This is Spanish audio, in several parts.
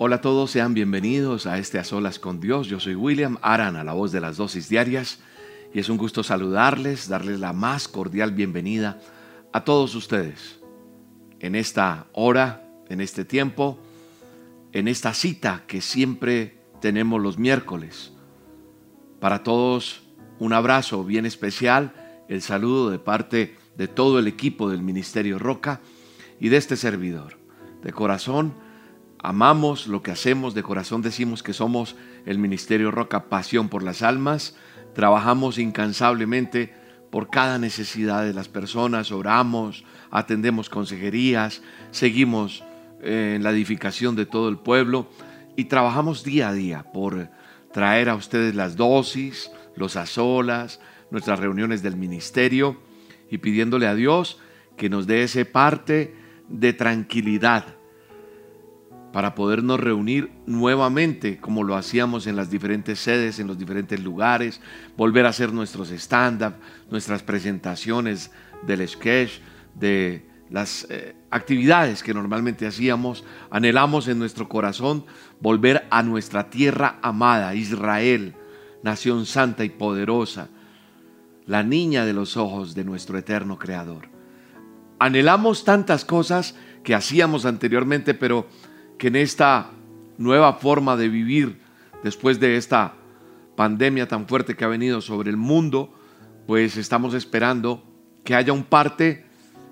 Hola a todos, sean bienvenidos a este A Solas con Dios. Yo soy William Arana, la voz de las dosis diarias, y es un gusto saludarles, darles la más cordial bienvenida a todos ustedes en esta hora, en este tiempo, en esta cita que siempre tenemos los miércoles. Para todos, un abrazo bien especial, el saludo de parte de todo el equipo del Ministerio Roca y de este servidor. De corazón, amamos lo que hacemos, de corazón decimos que somos el Ministerio Roca Pasión por las Almas, trabajamos incansablemente por cada necesidad de las personas, oramos, atendemos consejerías, seguimos eh, en la edificación de todo el pueblo y trabajamos día a día por traer a ustedes las dosis, los azolas, nuestras reuniones del ministerio y pidiéndole a Dios que nos dé ese parte de tranquilidad para podernos reunir nuevamente como lo hacíamos en las diferentes sedes, en los diferentes lugares, volver a hacer nuestros stand-up, nuestras presentaciones del sketch, de las eh, actividades que normalmente hacíamos. Anhelamos en nuestro corazón volver a nuestra tierra amada, Israel, nación santa y poderosa, la niña de los ojos de nuestro eterno Creador. Anhelamos tantas cosas que hacíamos anteriormente, pero que en esta nueva forma de vivir, después de esta pandemia tan fuerte que ha venido sobre el mundo, pues estamos esperando que haya un parte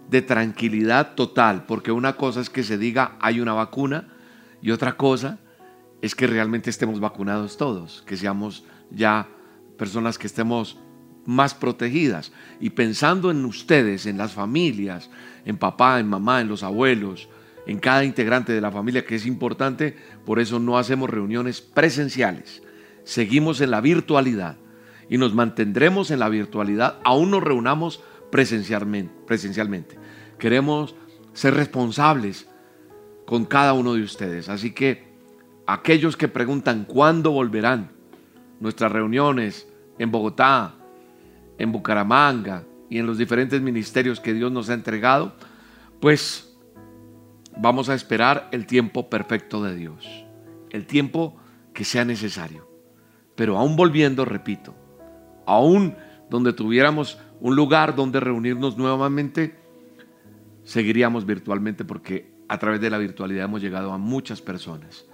de tranquilidad total, porque una cosa es que se diga hay una vacuna y otra cosa es que realmente estemos vacunados todos, que seamos ya personas que estemos más protegidas. Y pensando en ustedes, en las familias, en papá, en mamá, en los abuelos, en cada integrante de la familia, que es importante, por eso no hacemos reuniones presenciales. Seguimos en la virtualidad y nos mantendremos en la virtualidad, aún nos reunamos presencialmente. presencialmente. Queremos ser responsables con cada uno de ustedes. Así que aquellos que preguntan cuándo volverán nuestras reuniones en Bogotá, en Bucaramanga y en los diferentes ministerios que Dios nos ha entregado, pues vamos a esperar el tiempo perfecto de Dios, el tiempo que sea necesario. Pero aún volviendo, repito, aún donde tuviéramos un lugar donde reunirnos nuevamente, seguiríamos virtualmente porque a través de la virtualidad hemos llegado a muchas personas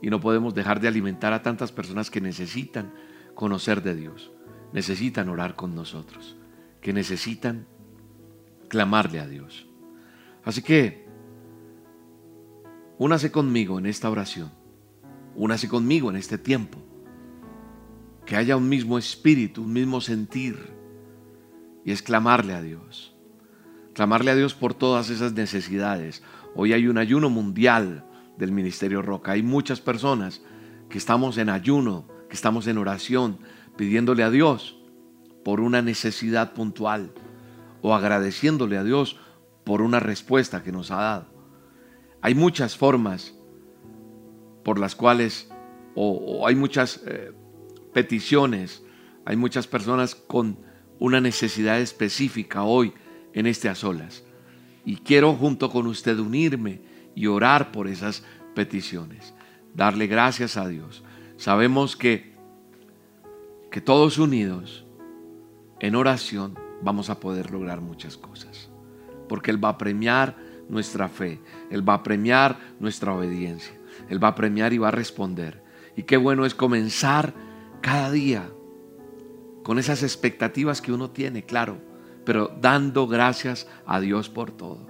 y no podemos dejar de alimentar a tantas personas que necesitan conocer de Dios, necesitan orar con nosotros, que necesitan clamarle a Dios. Así que, únase conmigo en esta oración, únase conmigo en este tiempo, que haya un mismo espíritu, un mismo sentir, y es clamarle a Dios. Clamarle a Dios por todas esas necesidades. Hoy hay un ayuno mundial del Ministerio Roca. Hay muchas personas que estamos en ayuno, que estamos en oración, pidiéndole a Dios por una necesidad puntual o agradeciéndole a Dios por una respuesta que nos ha dado. Hay muchas formas por las cuales, o, hay muchas eh, peticiones, hay muchas personas con una necesidad específica hoy en este a solas. Y quiero junto con usted unirme y orar por esas peticiones. Darle gracias a Dios. Sabemos que, que todos unidos en oración vamos a poder lograr muchas cosas. Porque Él va a premiar nuestra fe. Él va a premiar nuestra obediencia. Él va a premiar y va a responder. Y qué bueno es comenzar cada día con esas expectativas que uno tiene, claro, pero dando gracias a Dios por todo.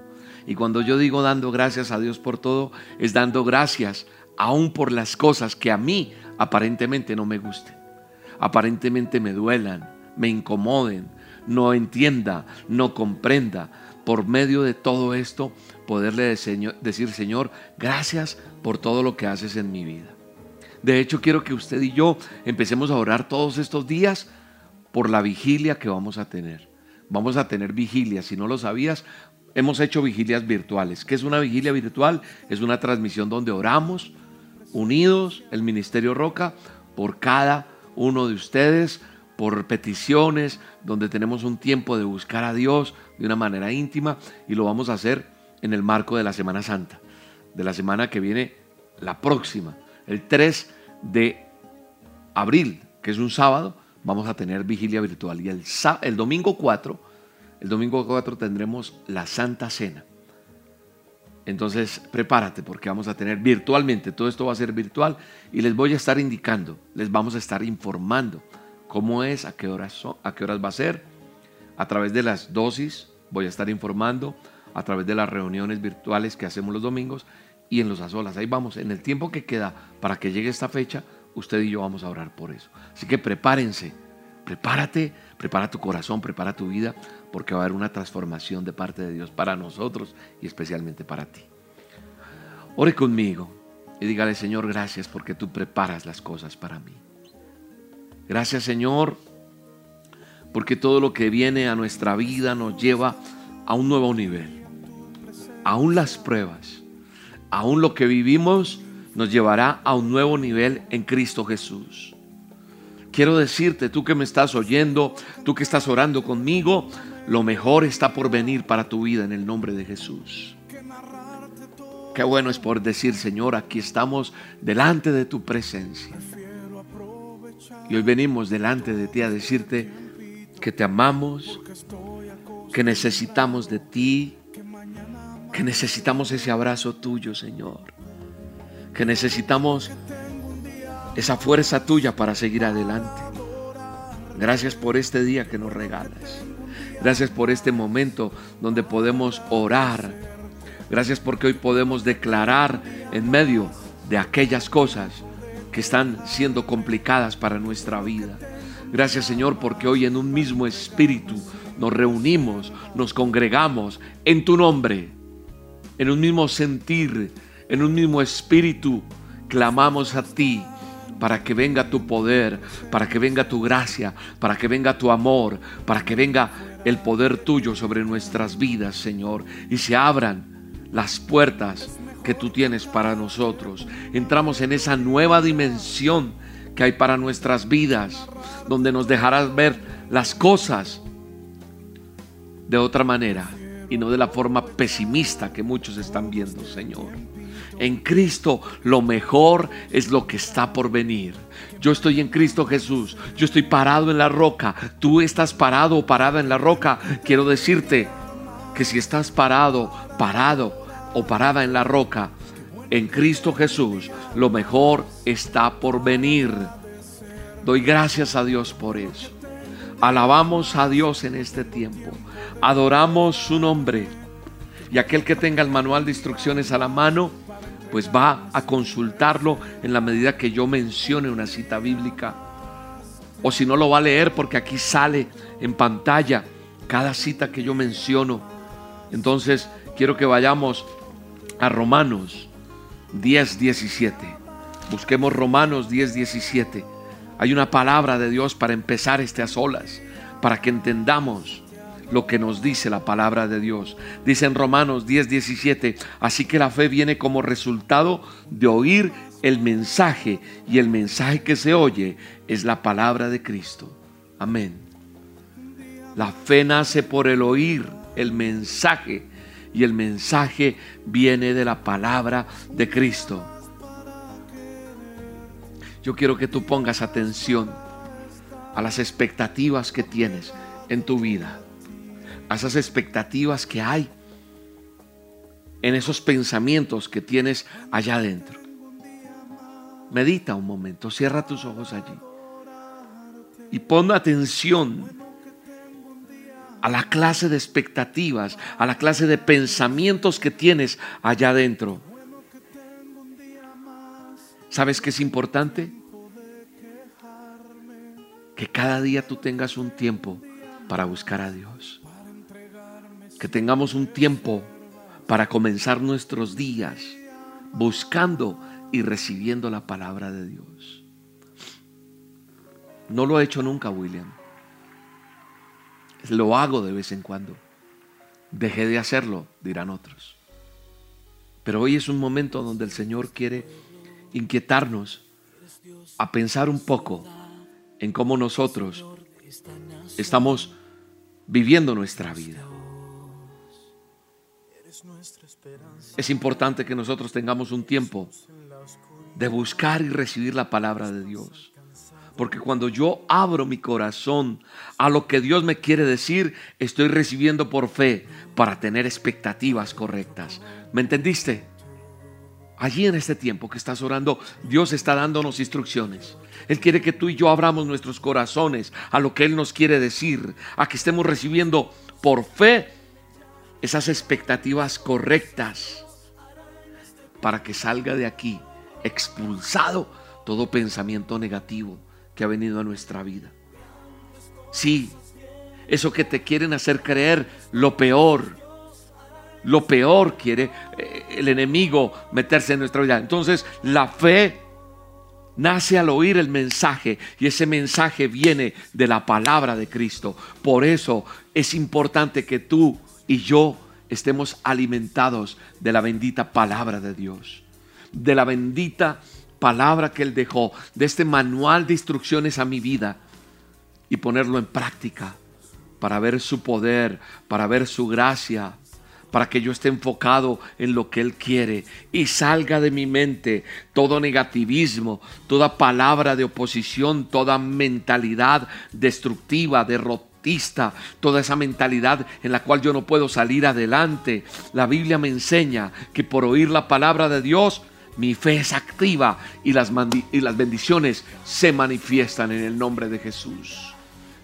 Y cuando yo digo dando gracias a Dios por todo, es dando gracias aún por las cosas que a mí aparentemente no me gusten, aparentemente me duelan, me incomoden, no entienda, no comprenda. Por medio de todo esto, poderle decir, Señor, gracias por todo lo que haces en mi vida. De hecho, quiero que usted y yo empecemos a orar todos estos días por la vigilia que vamos a tener. Vamos a tener vigilia, si no lo sabías, hemos hecho vigilias virtuales. ¿Qué es una vigilia virtual? Es una transmisión donde oramos unidos, el Ministerio Roca, por cada uno de ustedes, por peticiones, donde tenemos un tiempo de buscar a Dios de una manera íntima y lo vamos a hacer en el marco de la Semana Santa, de la semana que viene la próxima, el 3 de abril, que es un sábado, vamos a tener vigilia virtual. Y el, el domingo 4, el domingo 4 tendremos la Santa Cena. Entonces prepárate porque vamos a tener virtualmente, todo esto va a ser virtual y les voy a estar indicando, les vamos a estar informando cómo es, a qué horas, a qué horas va a ser, a través de las dosis voy a estar informando, a través de las reuniones virtuales que hacemos los domingos y en los azolas. Ahí vamos, en el tiempo que queda para que llegue esta fecha, usted y yo vamos a orar por eso. Así que prepárense, prepárate, prepara tu corazón, prepara tu vida, porque va a haber una transformación de parte de Dios para nosotros y especialmente para ti. Ore conmigo y dígale, Señor, gracias porque tú preparas las cosas para mí. Gracias, Señor, porque todo lo que viene a nuestra vida nos lleva a un nuevo nivel. Aún las pruebas, aún lo que vivimos nos llevará a un nuevo nivel en Cristo Jesús. Quiero decirte, tú que me estás oyendo, tú que estás orando conmigo, lo mejor está por venir para tu vida en el nombre de Jesús. Qué bueno es por decir, Señor, aquí estamos delante de tu presencia. Y hoy venimos delante de ti a decirte que te amamos, que necesitamos de ti, que necesitamos ese abrazo tuyo, Señor que necesitamos esa fuerza tuya para seguir adelante. Gracias por este día que nos regalas. Gracias por este momento donde podemos orar. Gracias porque hoy podemos declarar en medio de aquellas cosas que están siendo complicadas para nuestra vida. Gracias Señor porque hoy en un mismo espíritu nos reunimos, nos congregamos en tu nombre, en un mismo sentir, en un mismo espíritu, clamamos a ti para que venga tu poder, para que venga tu gracia, para que venga tu amor, para que venga el poder tuyo sobre nuestras vidas, Señor, y se abran las puertas que tú tienes para nosotros. Entramos en esa nueva dimensión que hay para nuestras vidas, donde nos dejarás ver las cosas de otra manera y no de la forma pesimista que muchos están viendo, Señor. En Cristo lo mejor es lo que está por venir. Yo estoy en Cristo Jesús. Yo estoy parado en la roca. Tú estás parado o parada en la roca. Quiero decirte que si estás parado, parado o parada en la roca, en Cristo Jesús, lo mejor está por venir. Doy gracias a Dios por eso. Alabamos a Dios en este tiempo. Adoramos su nombre. Y aquel que tenga el manual de instrucciones a la mano, pues va a consultarlo en la medida que yo mencione una cita bíblica. O si no lo va a leer porque aquí sale en pantalla cada cita que yo menciono. Entonces quiero que vayamos a Romanos 10, 17. Busquemos Romanos 10, 17. Hay una palabra de Dios para empezar este a solas, para que entendamos lo que nos dice la palabra de Dios. Dice en Romanos 10, 17, así que la fe viene como resultado de oír el mensaje y el mensaje que se oye es la palabra de Cristo. Amén. La fe nace por el oír el mensaje y el mensaje viene de la palabra de Cristo. Yo quiero que tú pongas atención a las expectativas que tienes en tu vida a esas expectativas que hay, en esos pensamientos que tienes allá adentro. Medita un momento, cierra tus ojos allí y pon atención a la clase de expectativas, a la clase de pensamientos que tienes allá adentro. ¿Sabes qué es importante? Que cada día tú tengas un tiempo para buscar a Dios que tengamos un tiempo para comenzar nuestros días buscando y recibiendo la palabra de Dios. No lo he hecho nunca, William. Lo hago de vez en cuando. Dejé de hacerlo, dirán otros. Pero hoy es un momento donde el Señor quiere inquietarnos a pensar un poco en cómo nosotros estamos viviendo nuestra vida. Es importante que nosotros tengamos un tiempo de buscar y recibir la palabra de Dios. Porque cuando yo abro mi corazón a lo que Dios me quiere decir, estoy recibiendo por fe para tener expectativas correctas. ¿Me entendiste? Allí en este tiempo que estás orando, Dios está dándonos instrucciones. Él quiere que tú y yo abramos nuestros corazones a lo que Él nos quiere decir, a que estemos recibiendo por fe esas expectativas correctas para que salga de aquí expulsado todo pensamiento negativo que ha venido a nuestra vida. Sí, eso que te quieren hacer creer lo peor, lo peor quiere eh, el enemigo meterse en nuestra vida. Entonces la fe nace al oír el mensaje y ese mensaje viene de la palabra de Cristo. Por eso es importante que tú y yo estemos alimentados de la bendita palabra de Dios, de la bendita palabra que Él dejó, de este manual de instrucciones a mi vida y ponerlo en práctica para ver su poder, para ver su gracia, para que yo esté enfocado en lo que Él quiere y salga de mi mente todo negativismo, toda palabra de oposición, toda mentalidad destructiva, derrotista, toda esa mentalidad en la cual yo no puedo salir adelante. La Biblia me enseña que por oír la palabra de Dios, mi fe es activa y las, bendiciones se manifiestan en el nombre de Jesús.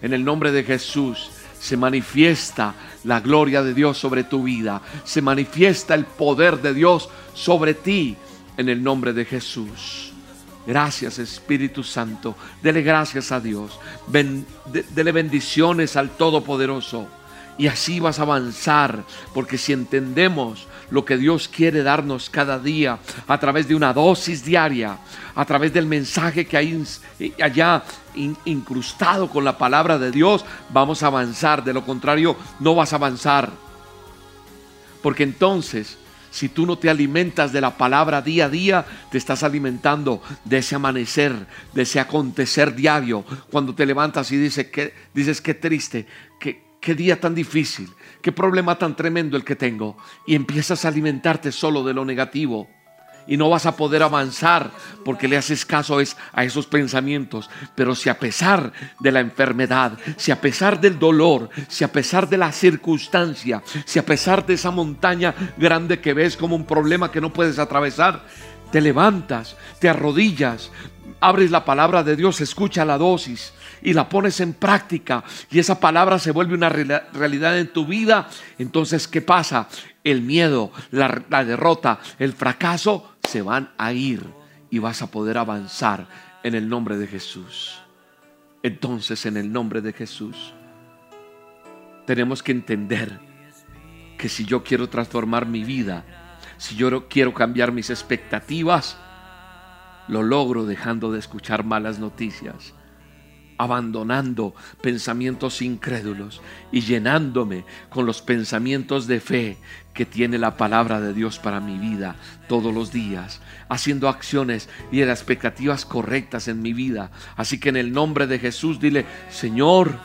En el nombre de Jesús se manifiesta la gloria de Dios sobre tu vida, se manifiesta el poder de Dios sobre ti en el nombre de Jesús. Gracias Espíritu Santo, dele gracias a Dios, dele bendiciones al Todopoderoso y así vas a avanzar, porque si entendemos lo que Dios quiere darnos cada día a través de una dosis diaria, a través del mensaje que hay allá incrustado con la palabra de Dios, vamos a avanzar. De lo contrario, no vas a avanzar. Porque entonces, si tú no te alimentas de la palabra día a día, te estás alimentando de ese amanecer, de ese acontecer diario. Cuando te levantas y dices, que, dices qué triste, qué, qué día tan difícil, qué problema tan tremendo el que tengo. Y empiezas a alimentarte solo de lo negativo. Y no vas a poder avanzar porque le haces caso a esos pensamientos. Pero si a pesar de la enfermedad, si a pesar del dolor, si a pesar de la circunstancia, si a pesar de esa montaña grande que ves como un problema que no puedes atravesar, te levantas, te arrodillas, abres la palabra de Dios, escucha la dosis y la pones en práctica y esa palabra se vuelve una realidad en tu vida, entonces ¿qué pasa? El miedo, la, la derrota, el fracaso se van a ir y vas a poder avanzar en el nombre de Jesús. Entonces en el nombre de Jesús tenemos que entender que si yo quiero transformar mi vida, si yo quiero cambiar mis expectativas, lo logro dejando de escuchar malas noticias, abandonando pensamientos incrédulos y llenándome con los pensamientos de fe que tiene la palabra de Dios para mi vida todos los días, haciendo acciones y las expectativas correctas en mi vida. Así que en el nombre de Jesús dile, Señor,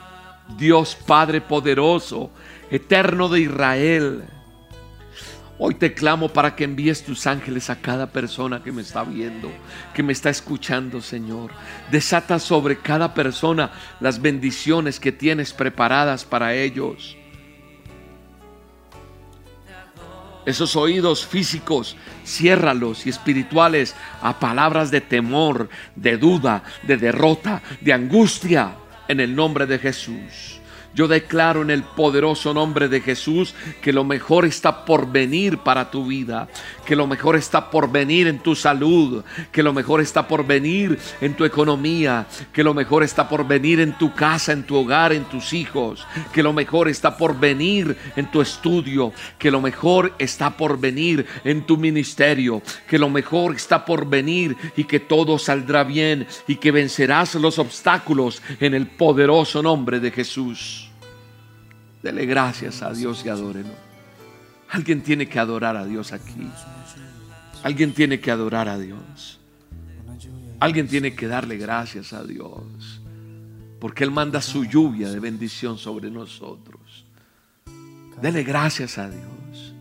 Dios Padre poderoso, eterno de Israel, Hoy te clamo para que envíes tus ángeles a cada persona que me está viendo, que me está escuchando, Señor. Desata sobre cada persona las bendiciones que tienes preparadas para ellos. Esos oídos físicos, ciérralos y espirituales a palabras de temor, de duda, de derrota, de angustia, en el nombre de Jesús. Yo declaro en el poderoso nombre de Jesús que lo mejor está por venir para tu vida, que lo mejor está por venir en tu salud, que lo mejor está por venir en tu economía, que lo mejor está por venir en tu casa, en tu hogar, en tus hijos, que lo mejor está por venir en tu estudio, que lo mejor está por venir en tu ministerio, que lo mejor está por venir y que todo saldrá bien y que vencerás los obstáculos en el poderoso nombre de Jesús. Dele gracias a Dios y adórelo. Alguien tiene que adorar a Dios aquí. Alguien tiene que adorar a Dios. Alguien tiene que darle gracias a Dios. Porque Él manda su lluvia de bendición sobre nosotros. Dele gracias a Dios.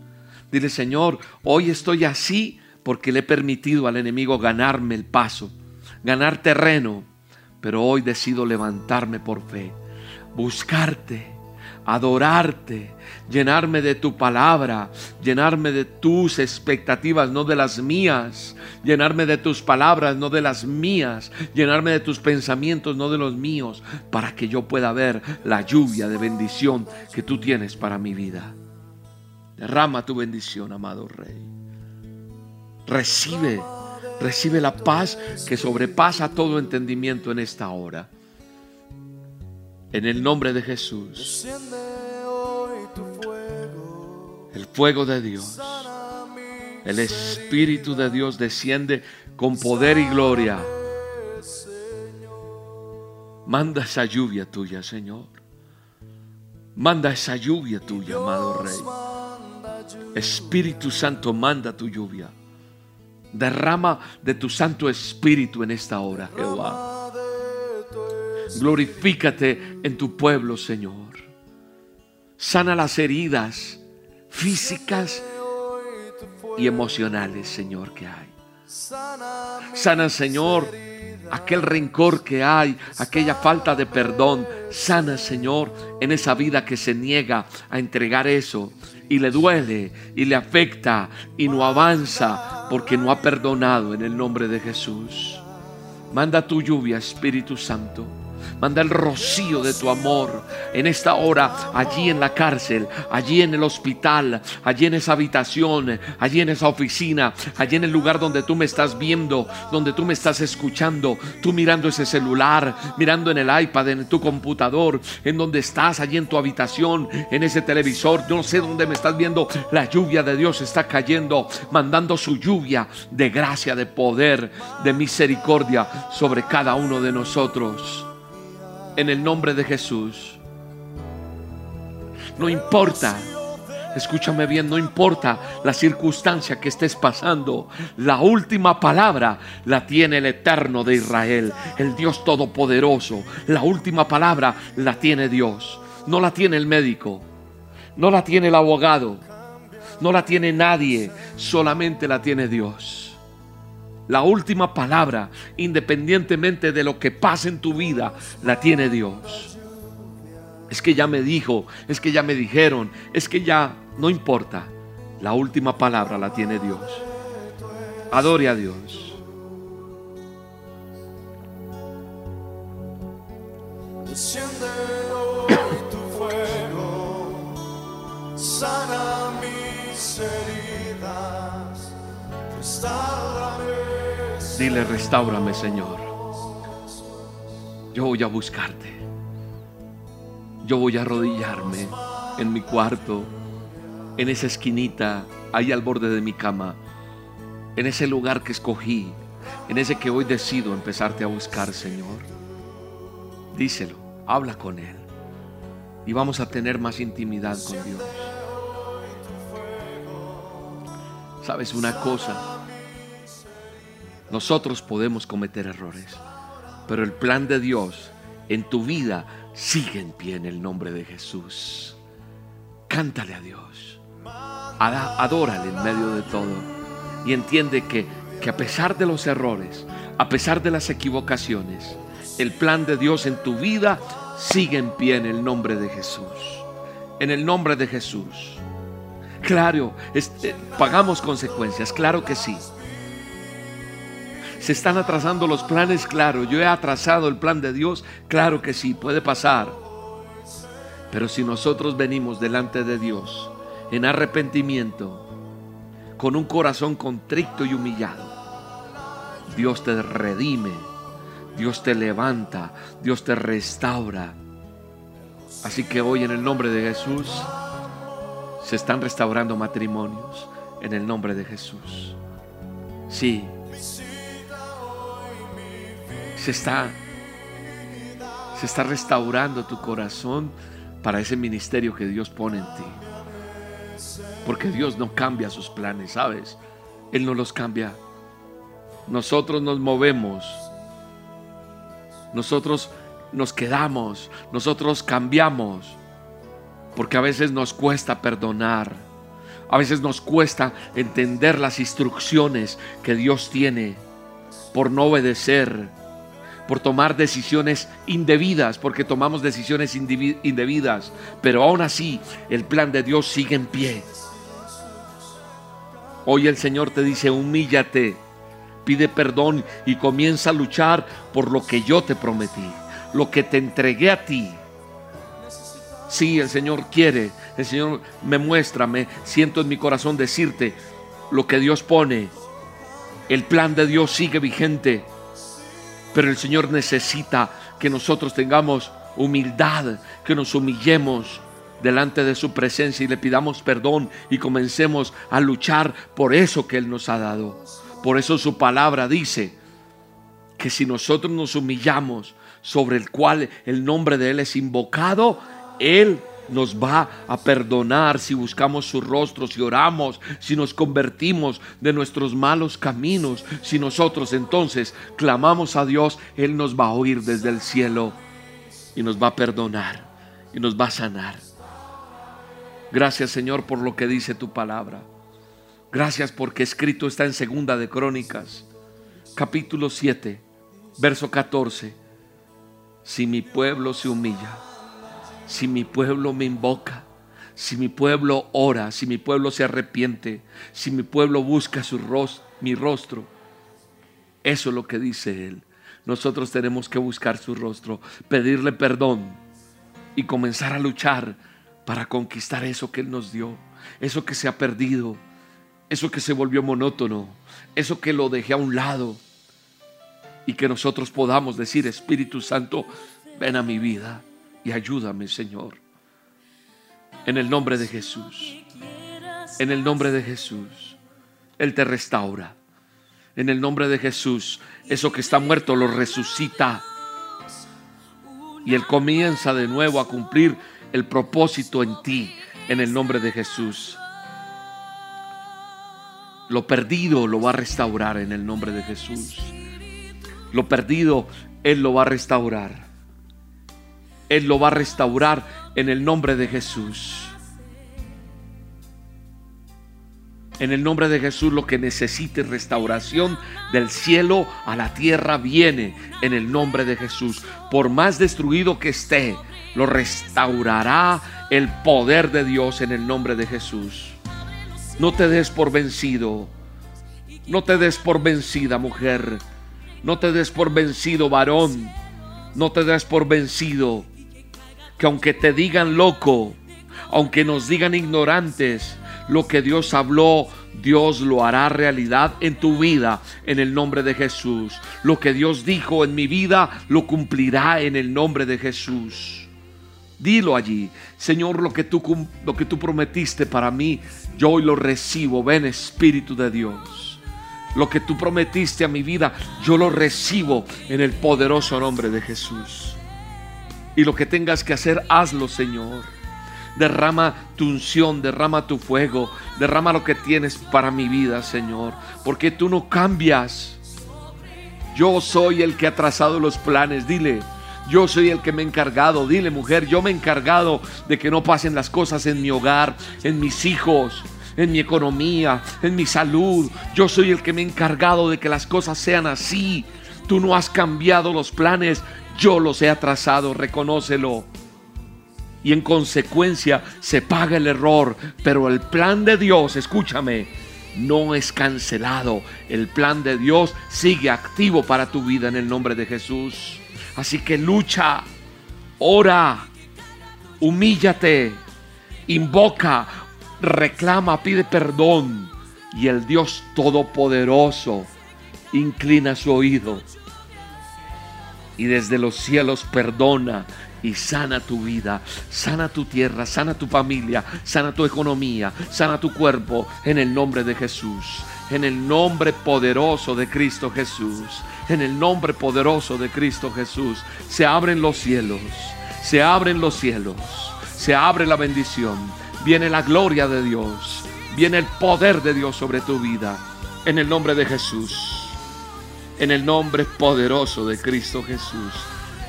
Dile, Señor, hoy estoy así porque le he permitido al enemigo ganarme el paso, ganar terreno, pero hoy decido levantarme por fe, buscarte, adorarte, llenarme de tu palabra, llenarme de tus expectativas, no de las mías, llenarme de tus palabras, no de las mías, llenarme de tus pensamientos, no de los míos, para que yo pueda ver la lluvia de bendición que tú tienes para mi vida. Derrama tu bendición, amado Rey. Recibe, recibe la paz que sobrepasa todo entendimiento en esta hora. En el nombre de Jesús. El fuego de Dios. El Espíritu de Dios desciende con poder y gloria. Manda esa lluvia tuya, Señor. Manda esa lluvia tuya, amado Rey. Espíritu Santo, manda tu lluvia. Derrama de tu Santo Espíritu en esta hora, Jehová. Glorifícate en tu pueblo, Señor. Sana las heridas físicas y emocionales, Señor, que hay. Sana, Señor, aquel rencor que hay, aquella falta de perdón. Sana, Señor, en esa vida que se niega a entregar eso y le duele y le afecta y no avanza porque no ha perdonado en el nombre de Jesús. Manda tu lluvia, Espíritu Santo. Manda el rocío de tu amor en esta hora, allí en la cárcel, allí en el hospital, allí en esa habitación, allí en esa oficina, allí en el lugar donde tú me estás viendo, donde tú me estás escuchando, tú mirando ese celular, mirando en el iPad, en tu computador, en donde estás, allí en tu habitación, en ese televisor, yo no sé dónde me estás viendo, la lluvia de Dios está cayendo, mandando su lluvia de gracia, de poder, de misericordia sobre cada uno de nosotros en el nombre de Jesús. No importa, escúchame bien, no importa la circunstancia que estés pasando, la última palabra la tiene el Eterno de Israel, el Dios Todopoderoso. La última palabra la tiene Dios, no la tiene el médico, no la tiene el abogado, no la tiene nadie, solamente la tiene Dios. La última palabra, independientemente de lo que pase en tu vida, la tiene Dios. Es que ya me dijo, es que ya me dijeron, es que ya no importa. La última palabra la tiene Dios. Adore a Dios. Tu fuego, sana mis heridas, Dile, restaurame, Señor. Yo voy a buscarte. Yo voy a arrodillarme en mi cuarto, en esa esquinita, ahí al borde de mi cama, en ese lugar que escogí, en ese que hoy decido empezarte a buscar, Señor. Díselo, habla con Él y vamos a tener más intimidad con Dios. ¿Sabes una cosa? Nosotros podemos cometer errores, pero el plan de Dios en tu vida sigue en pie en el nombre de Jesús. Cántale a Dios. Adórale en medio de todo. Y entiende que, que a pesar de los errores, a pesar de las equivocaciones, el plan de Dios en tu vida sigue en pie en el nombre de Jesús. En el nombre de Jesús. Claro, este, pagamos consecuencias, claro que sí. ¿Se están atrasando los planes? Claro, yo he atrasado el plan de Dios. Claro que sí, puede pasar. Pero si nosotros venimos delante de Dios en arrepentimiento, con un corazón contrito y humillado, Dios te redime, Dios te levanta, Dios te restaura. Así que hoy en el nombre de Jesús se están restaurando matrimonios en el nombre de Jesús. Sí, se está, se está restaurando tu corazón para ese ministerio que Dios pone en ti. Porque Dios no cambia sus planes, ¿sabes? Él no los cambia. Nosotros nos movemos. Nosotros nos quedamos. Nosotros cambiamos. Porque a veces nos cuesta perdonar. A veces nos cuesta entender las instrucciones que Dios tiene por no obedecer, por tomar decisiones indebidas, porque tomamos decisiones indebidas, pero aún así el plan de Dios sigue en pie. Hoy el Señor te dice, humíllate, pide perdón y comienza a luchar por lo que yo te prometí, lo que te entregué a ti. Sí, el Señor quiere, el Señor me muestra, me siento en mi corazón decirte lo que Dios pone. El plan de Dios sigue vigente, pero el Señor necesita que nosotros tengamos humildad, que nos humillemos delante de su presencia y le pidamos perdón y comencemos a luchar por eso que Él nos ha dado. Por eso su palabra dice que si nosotros nos humillamos sobre el cual el nombre de Él es invocado, él nos va a perdonar si buscamos su rostro, si oramos, si nos convertimos de nuestros malos caminos. Si nosotros entonces clamamos a Dios, Él nos va a oír desde el cielo y nos va a perdonar y nos va a sanar. Gracias Señor por lo que dice tu palabra. Gracias porque escrito está en Segunda de Crónicas, capítulo 7, verso 14. Si mi pueblo se humilla si mi pueblo me invoca, si mi pueblo ora, si mi pueblo se arrepiente, si mi pueblo busca su rostro, mi rostro. Eso es lo que dice Él. Nosotros tenemos que buscar su rostro, pedirle perdón y comenzar a luchar para conquistar eso que Él nos dio, eso que se ha perdido, eso que se volvió monótono, eso que lo dejé a un lado y que nosotros podamos decir, Espíritu Santo, ven a mi vida y ayúdame, Señor. En el nombre de Jesús. En el nombre de Jesús. Él te restaura. En el nombre de Jesús. Eso que está muerto lo resucita. Y Él comienza de nuevo a cumplir el propósito en ti. En el nombre de Jesús. Lo perdido lo va a restaurar en el nombre de Jesús. Lo perdido Él lo va a restaurar. Él lo va a restaurar en el nombre de Jesús. En el nombre de Jesús lo que necesite restauración del cielo a la tierra viene en el nombre de Jesús. Por más destruido que esté, lo restaurará el poder de Dios en el nombre de Jesús. No te des por vencido. No te des por vencida mujer. No te des por vencido varón. No te des por vencido que aunque te digan loco, aunque nos digan ignorantes, lo que Dios habló, Dios lo hará realidad en tu vida en el nombre de Jesús. Lo que Dios dijo en mi vida, lo cumplirá en el nombre de Jesús. Dilo allí, Señor, lo que tú, lo que tú prometiste para mí, yo hoy lo recibo. Ven Espíritu de Dios. Lo que tú prometiste a mi vida, yo lo recibo en el poderoso nombre de Jesús. Y lo que tengas que hacer, hazlo, Señor. Derrama tu unción, derrama tu fuego, derrama lo que tienes para mi vida, Señor. Porque tú no cambias. Yo soy el que ha trazado los planes. Dile, yo soy el que me he encargado. Dile, mujer, yo me he encargado de que no pasen las cosas en mi hogar, en mis hijos, en mi economía, en mi salud. Yo soy el que me he encargado de que las cosas sean así. Tú no has cambiado los planes yo los he atrasado, reconócelo. Y en consecuencia se paga el error, pero el plan de Dios, escúchame, no es cancelado. El plan de Dios sigue activo para tu vida en el nombre de Jesús. Así que lucha, ora, humíllate, invoca, reclama, pide perdón. Y el Dios Todopoderoso inclina su oído y desde los cielos perdona y sana tu vida, sana tu tierra, sana tu familia, sana tu economía, sana tu cuerpo en el nombre de Jesús, en el nombre poderoso de Cristo Jesús, en el nombre poderoso de Cristo Jesús. Se abren los cielos, se abren los cielos, se abre la bendición, viene la gloria de Dios, viene el poder de Dios sobre tu vida, en el nombre de Jesús en el nombre poderoso de Cristo Jesús.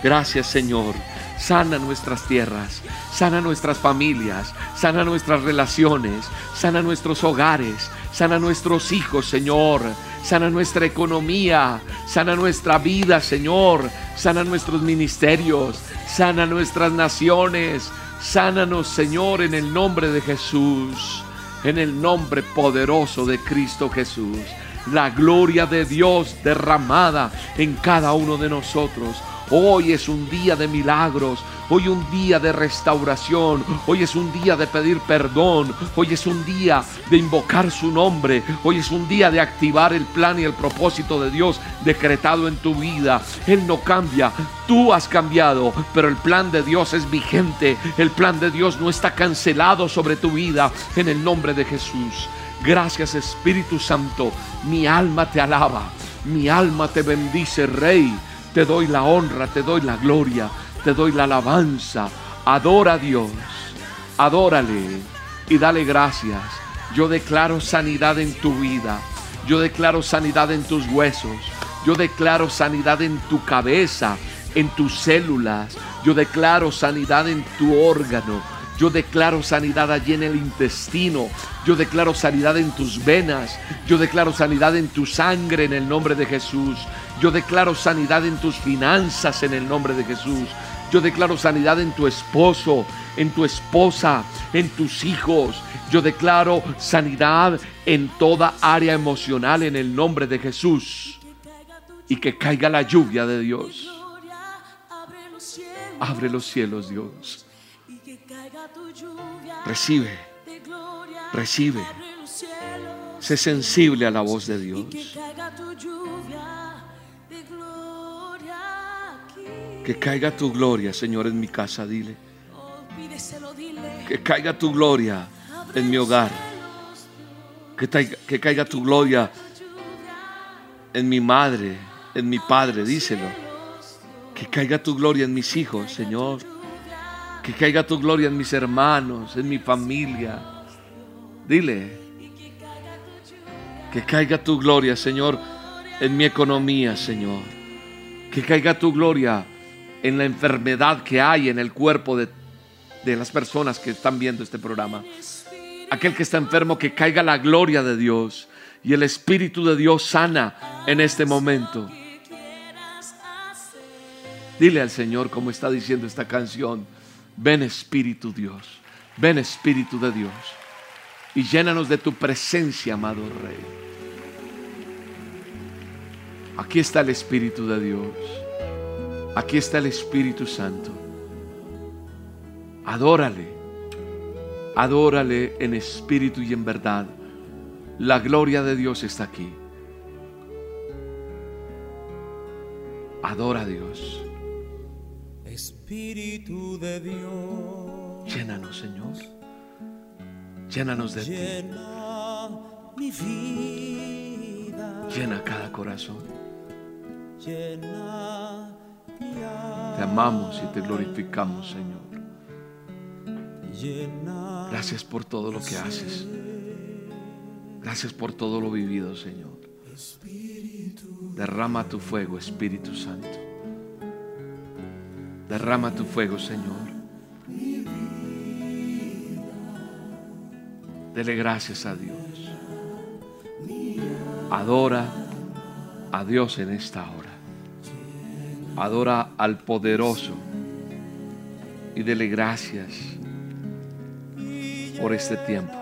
Gracias Señor. Sana nuestras tierras, sana nuestras familias, sana nuestras relaciones, sana nuestros hogares, sana nuestros hijos, Señor. Sana nuestra economía, sana nuestra vida, Señor. Sana nuestros ministerios, sana nuestras naciones. Sánanos, Señor, en el nombre de Jesús, en el nombre poderoso de Cristo Jesús. La gloria de Dios derramada en cada uno de nosotros. Hoy es un día de milagros, hoy un día de restauración, hoy es un día de pedir perdón, hoy es un día de invocar su nombre, hoy es un día de activar el plan y el propósito de Dios decretado en tu vida. Él no cambia, tú has cambiado, pero el plan de Dios es vigente, el plan de Dios no está cancelado sobre tu vida en el nombre de Jesús. Gracias Espíritu Santo, mi alma te alaba, mi alma te bendice, Rey. Te doy la honra, te doy la gloria, te doy la alabanza. Adora a Dios, adórale y dale gracias. Yo declaro sanidad en tu vida. Yo declaro sanidad en tus huesos. Yo declaro sanidad en tu cabeza, en tus células. Yo declaro sanidad en tu órgano. Yo declaro sanidad allí en el intestino. Yo declaro sanidad en tus venas. Yo declaro sanidad en tu sangre en el nombre de Jesús. Yo declaro sanidad en tus finanzas en el nombre de Jesús. Yo declaro sanidad en tu esposo, en tu esposa, en tus hijos. Yo declaro sanidad en toda área emocional en el nombre de Jesús. Y que caiga la lluvia de Dios. Abre los cielos, Dios. Recibe, recibe. Sé sensible a la voz de Dios. Que caiga tu gloria, Señor, en mi casa, dile. Que caiga tu gloria en mi hogar. Que, que caiga tu gloria en mi madre, en mi padre, díselo. Que caiga tu gloria en mis hijos, Señor. Que caiga tu gloria en mis hermanos, en mi familia. Dile. Que caiga tu gloria, Señor, en mi economía, Señor. Que caiga tu gloria en la enfermedad que hay en el cuerpo de, de las personas que están viendo este programa. Aquel que está enfermo, que caiga la gloria de Dios y el Espíritu de Dios sana en este momento. Dile al Señor como está diciendo esta canción, ven Espíritu Dios, ven Espíritu de Dios y llénanos de tu presencia, amado Rey. Aquí está el Espíritu de Dios. Aquí está el Espíritu Santo. Adórale. Adórale en espíritu y en verdad. La gloria de Dios está aquí. Adora a Dios. Espíritu de Dios. Llénanos, Señor. Llénanos de ti. Llena mi vida. Llena cada corazón. Llena mi Te amamos y te glorificamos, Señor. Llena Gracias por todo lo que haces. Gracias por todo lo vivido, Señor. Derrama tu fuego, Espíritu Santo. Derrama tu fuego, Señor. Dele gracias a Dios. Adora a Dios en esta hora. Adora al poderoso y dele gracias por este tiempo.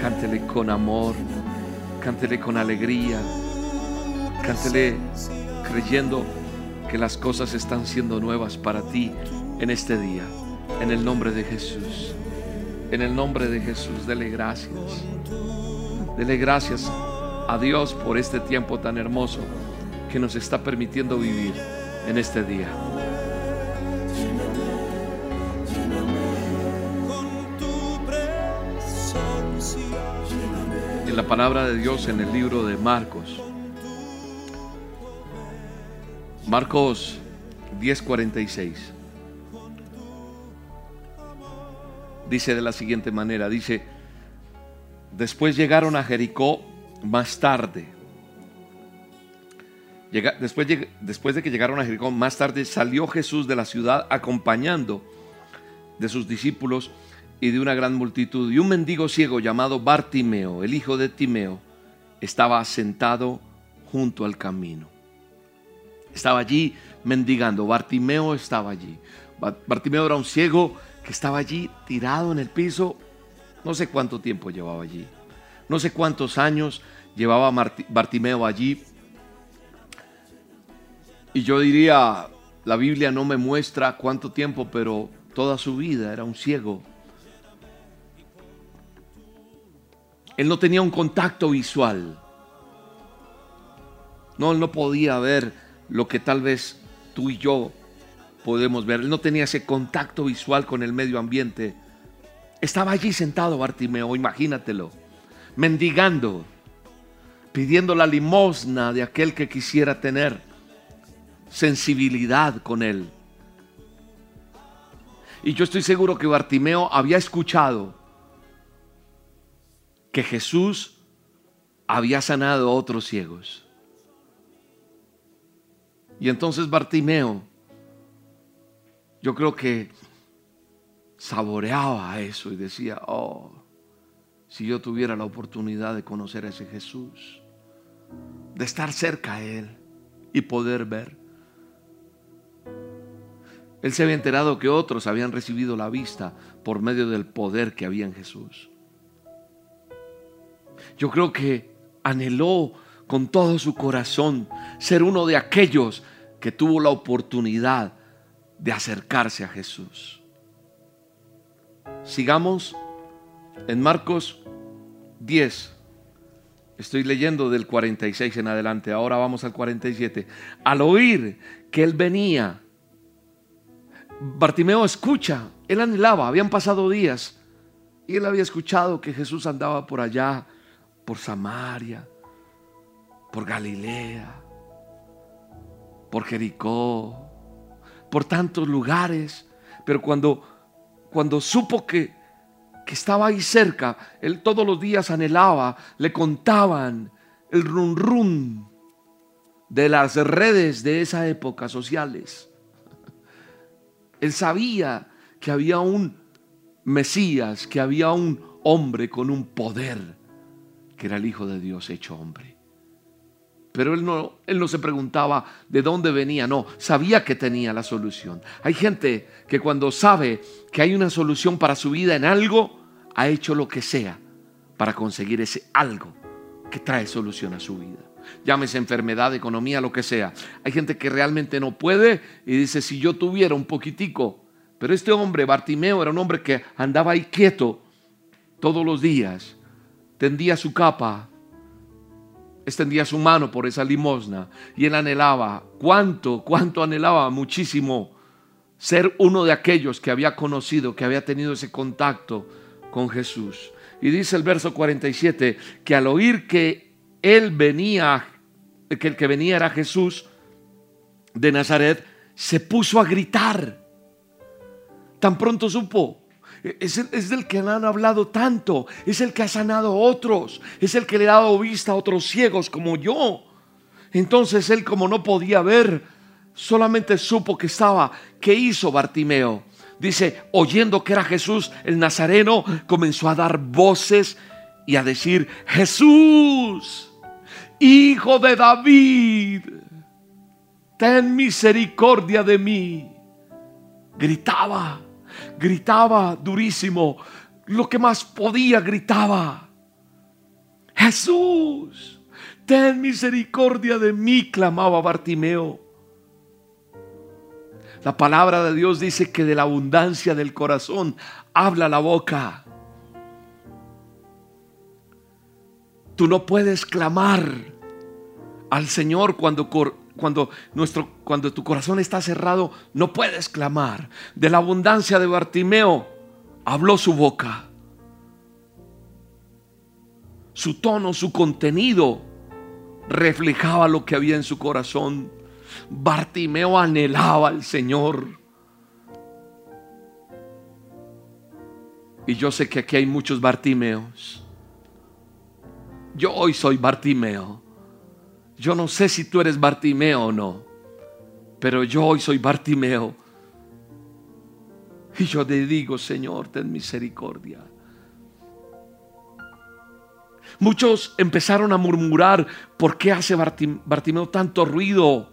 Cántele con amor, cántele con alegría, cántele creyendo que las cosas están siendo nuevas para ti en este día. En el nombre de Jesús. En el nombre de Jesús, dele gracias. Dele gracias a Dios por este tiempo tan hermoso que nos está permitiendo vivir en este día. En la palabra de Dios en el libro de Marcos. Marcos 10:46. Dice de la siguiente manera, dice, después llegaron a Jericó más tarde. Llega- después, después de que llegaron a Jericó, más tarde salió Jesús de la ciudad acompañando de sus discípulos y de una gran multitud. Y un mendigo ciego llamado Bartimeo, el hijo de Timeo, estaba sentado junto al camino. Estaba allí mendigando. Bartimeo estaba allí. Ba- Bartimeo era un ciego que estaba allí tirado en el piso. No sé cuánto tiempo llevaba allí. No sé cuántos años llevaba Bartimeo allí. Y yo diría, la Biblia no me muestra cuánto tiempo, pero toda su vida era un ciego. Él no tenía un contacto visual. No, él no podía ver lo que tal vez tú y yo podemos ver. Él no tenía ese contacto visual con el medio ambiente. Estaba allí sentado Bartimeo, imagínatelo, mendigando, pidiendo la limosna de aquel que quisiera tener sensibilidad con él. Y yo estoy seguro que Bartimeo había escuchado que Jesús había sanado a otros ciegos. Y entonces Bartimeo, yo creo que saboreaba eso y decía, oh, si yo tuviera la oportunidad de conocer a ese Jesús, de estar cerca a Él y poder ver. Él se había enterado que otros habían recibido la vista por medio del poder que había en Jesús. Yo creo que anheló con todo su corazón ser uno de aquellos que tuvo la oportunidad de acercarse a Jesús. Sigamos en Marcos 10. Estoy leyendo del 46 en adelante. Ahora vamos al 47. Al oír que él venía, Bartimeo escucha. Él anhelaba. Habían pasado días. Y él había escuchado que Jesús andaba por allá, por Samaria, por Galilea, por Jericó, por tantos lugares. Pero cuando, cuando supo que, que estaba ahí cerca, él todos los días anhelaba, le contaban el run run de las redes de esa época sociales. Él sabía que había un Mesías, que había un hombre con un poder, que era el Hijo de Dios hecho hombre. Pero él no, él no se preguntaba de dónde venía, no, sabía que tenía la solución. Hay gente que cuando sabe que hay una solución para su vida en algo, ha hecho lo que sea para conseguir ese algo que trae solución a su vida. Llámese enfermedad, economía, lo que sea. Hay gente que realmente no puede y dice, si yo tuviera un poquitico, pero este hombre, Bartimeo, era un hombre que andaba ahí quieto todos los días, tendía su capa, extendía su mano por esa limosna y él anhelaba, cuánto, cuánto anhelaba, muchísimo, ser uno de aquellos que había conocido, que había tenido ese contacto con Jesús. Y dice el verso 47 que al oír que él venía, que el que venía era Jesús de Nazaret, se puso a gritar. Tan pronto supo. Es, el- es del que han hablado tanto. Es el que ha sanado a otros. Es el que le ha dado vista a otros ciegos como yo. Entonces él como no podía ver, solamente supo que estaba. ¿Qué hizo Bartimeo? Dice, oyendo que era Jesús el Nazareno, comenzó a dar voces y a decir, Jesús, hijo de David, ten misericordia de mí. Gritaba, gritaba durísimo, lo que más podía gritaba. Jesús, ten misericordia de mí, clamaba Bartimeo. La palabra de Dios dice que de la abundancia del corazón habla la boca. Tú no puedes clamar al Señor cuando, cuando, nuestro, cuando tu corazón está cerrado. No puedes clamar. De la abundancia de Bartimeo habló su boca. Su tono, su contenido reflejaba lo que había en su corazón. Bartimeo anhelaba al Señor. Y yo sé que aquí hay muchos Bartimeos. Yo hoy soy Bartimeo. Yo no sé si tú eres Bartimeo o no, pero yo hoy soy Bartimeo. Y yo te digo, Señor, ten misericordia. Muchos empezaron a murmurar, ¿por qué hace Bartim- Bartimeo tanto ruido?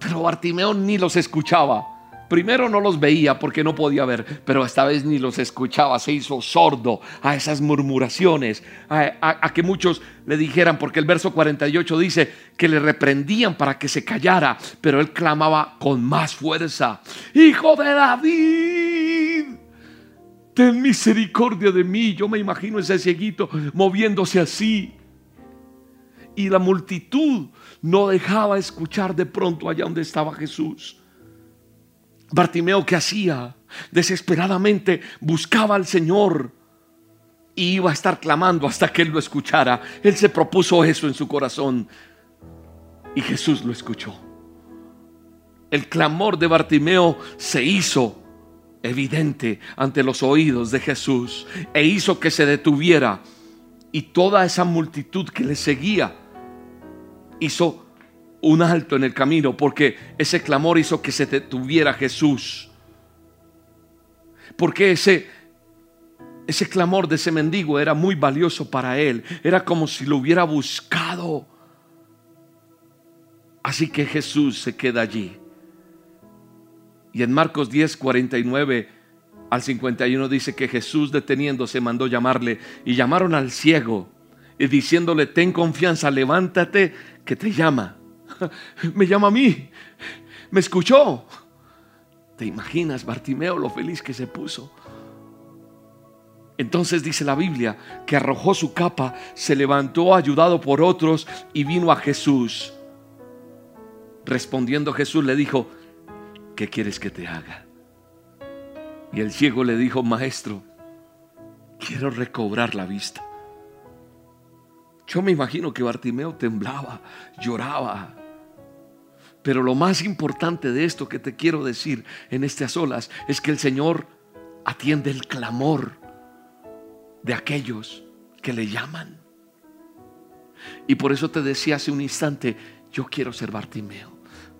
Pero Bartimeo ni los escuchaba. Primero no los veía porque no podía ver, pero esta vez ni los escuchaba, se hizo sordo a esas murmuraciones, a, que muchos le dijeran, porque el verso 48 dice que le reprendían para que se callara, pero él clamaba con más fuerza, Hijo de David, ten misericordia de mí. Yo me imagino ese cieguito moviéndose así. Y la multitud no dejaba escuchar de pronto allá donde estaba Jesús. Bartimeo, ¿qué hacía? Desesperadamente buscaba al Señor y iba a estar clamando hasta que él lo escuchara. Él se propuso eso en su corazón y Jesús lo escuchó. El clamor de Bartimeo se hizo evidente ante los oídos de Jesús e hizo que se detuviera y toda esa multitud que le seguía hizo un alto en el camino porque ese clamor hizo que se detuviera Jesús. Porque ese ese clamor de ese mendigo era muy valioso para él, era como si lo hubiera buscado. Así que Jesús se queda allí. Y en Marcos 10, 49 al 51 dice que Jesús deteniéndose mandó llamarle y llamaron al ciego y diciéndole, ten confianza, levántate que te llama. Me llama a mí. Me escuchó. ¿Te imaginas, Bartimeo, lo feliz que se puso? Entonces dice la Biblia que arrojó su capa, se levantó ayudado por otros y vino a Jesús. Respondiendo Jesús le dijo, ¿qué quieres que te haga? Y el ciego le dijo, maestro, quiero recobrar la vista. Yo me imagino que Bartimeo temblaba, lloraba. Pero lo más importante de esto que te quiero decir en estas olas es que el Señor atiende el clamor de aquellos que le llaman. Y por eso te decía hace un instante, yo quiero ser Bartimeo.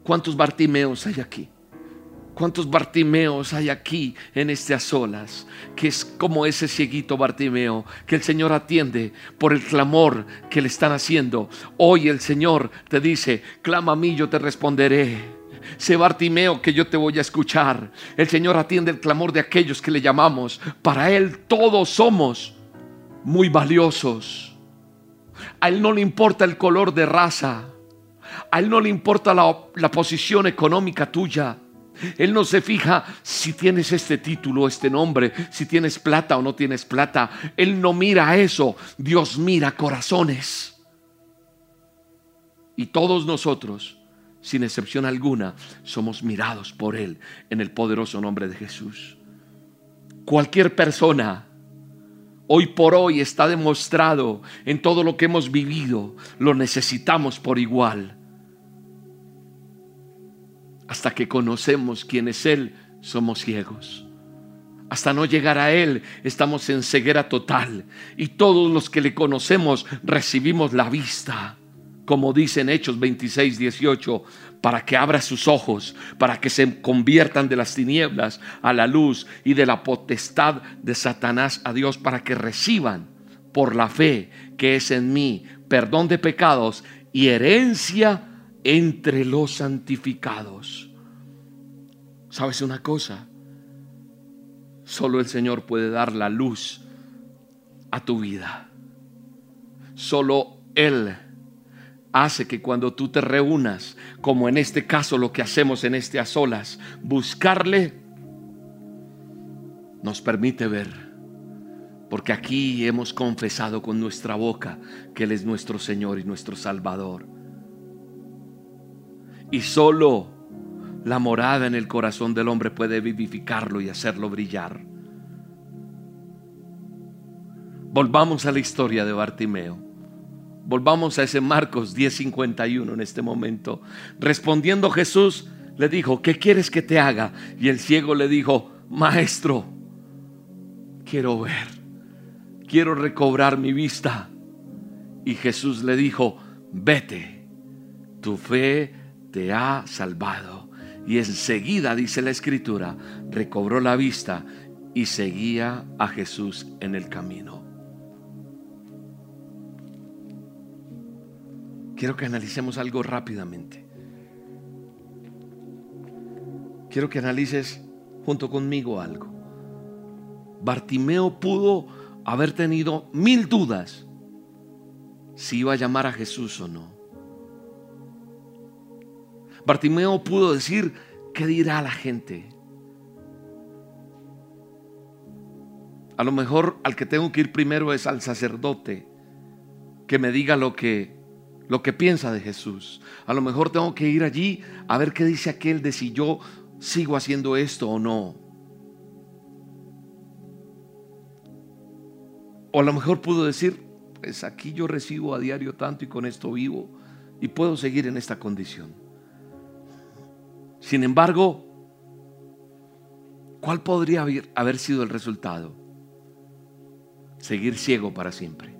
¿Cuántos Bartimeos hay aquí? ¿Cuántos Bartimeos hay aquí en estas olas? Que es como ese cieguito Bartimeo que el Señor atiende por el clamor que le están haciendo. Hoy el Señor te dice, clama a mí, yo te responderé. Sé Bartimeo que yo te voy a escuchar. El Señor atiende el clamor de aquellos que le llamamos. Para Él todos somos muy valiosos. A Él no le importa el color de raza. A Él no le importa la, la posición económica tuya. Él no se fija si tienes este título, este nombre, si tienes plata o no tienes plata. Él no mira eso. Dios mira corazones. Y todos nosotros, sin excepción alguna, somos mirados por Él en el poderoso nombre de Jesús. Cualquier persona, hoy por hoy está demostrado en todo lo que hemos vivido, lo necesitamos por igual. Hasta que conocemos quién es Él, somos ciegos. Hasta no llegar a Él, estamos en ceguera total. Y todos los que le conocemos recibimos la vista. Como dice en Hechos 26, 18, para que abra sus ojos, para que se conviertan de las tinieblas a la luz y de la potestad de Satanás a Dios, para que reciban por la fe que es en mí perdón de pecados y herencia entre los santificados. ¿Sabes una cosa? Solo el Señor puede dar la luz a tu vida. Solo Él hace que cuando tú te reúnas, como en este caso lo que hacemos en este a solas, buscarle, nos permite ver. Porque aquí hemos confesado con nuestra boca que Él es nuestro Señor y nuestro Salvador. Y solo la morada en el corazón del hombre puede vivificarlo y hacerlo brillar. Volvamos a la historia de Bartimeo. Volvamos a ese Marcos 10:51 en este momento. Respondiendo Jesús le dijo, ¿qué quieres que te haga? Y el ciego le dijo, maestro, quiero ver, quiero recobrar mi vista. Y Jesús le dijo, vete, tu fe te ha salvado. Y enseguida, dice la escritura, recobró la vista y seguía a Jesús en el camino. Quiero que analicemos algo rápidamente. Quiero que analices junto conmigo algo. Bartimeo pudo haber tenido mil dudas si iba a llamar a Jesús o no. Bartimeo pudo decir, ¿qué dirá la gente? A lo mejor al que tengo que ir primero es al sacerdote que me diga lo que lo que piensa de Jesús. A lo mejor tengo que ir allí a ver qué dice aquel de si yo sigo haciendo esto o no. O a lo mejor pudo decir, pues aquí yo recibo a diario tanto y con esto vivo y puedo seguir en esta condición. Sin embargo, ¿cuál podría haber, sido el resultado? Seguir ciego para siempre.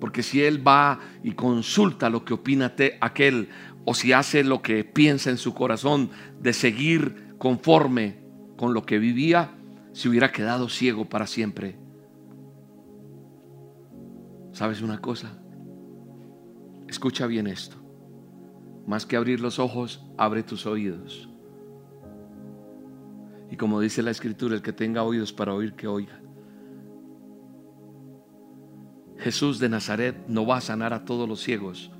Porque si él va y consulta lo que opina aquel, o si hace lo que piensa en su corazón de seguir conforme con lo que vivía, se hubiera quedado ciego para siempre. ¿Sabes una cosa? Escucha bien esto. Más que abrir los ojos, abre tus oídos. Y como dice la escritura, el que tenga oídos para oír, que oiga. Jesús de Nazaret no va a sanar a todos los ciegos.